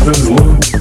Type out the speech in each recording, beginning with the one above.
Tá Tranquilo.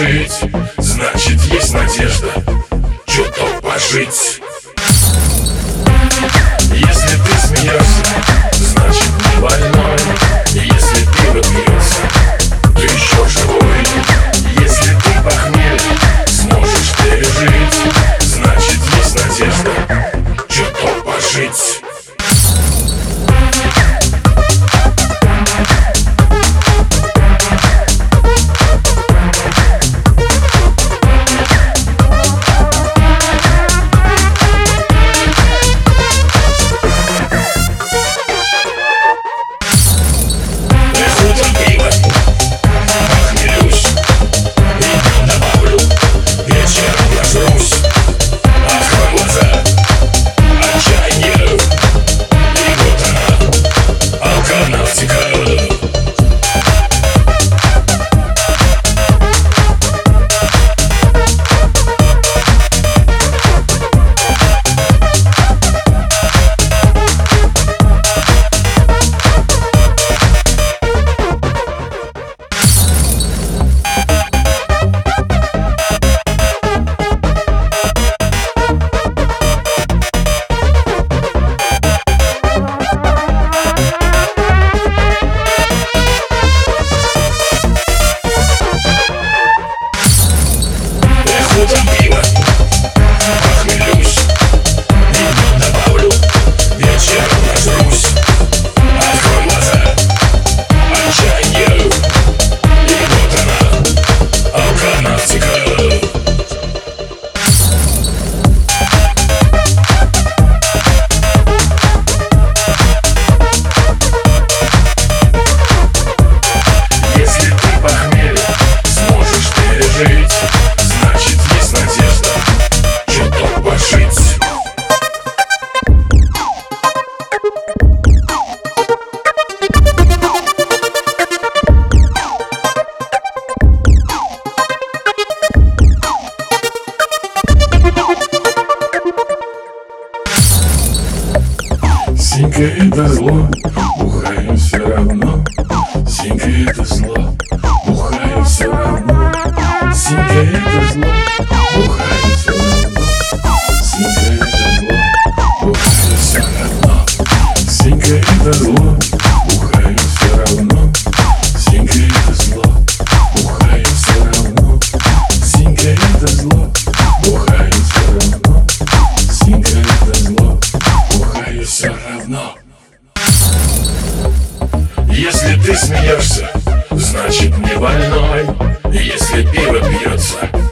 жить, значит есть надежда Чуток пожить. это зло, бухаю все равно. Синька это зло, бухаю все равно. Синька это зло. сердце Значит не больной, если пиво пьется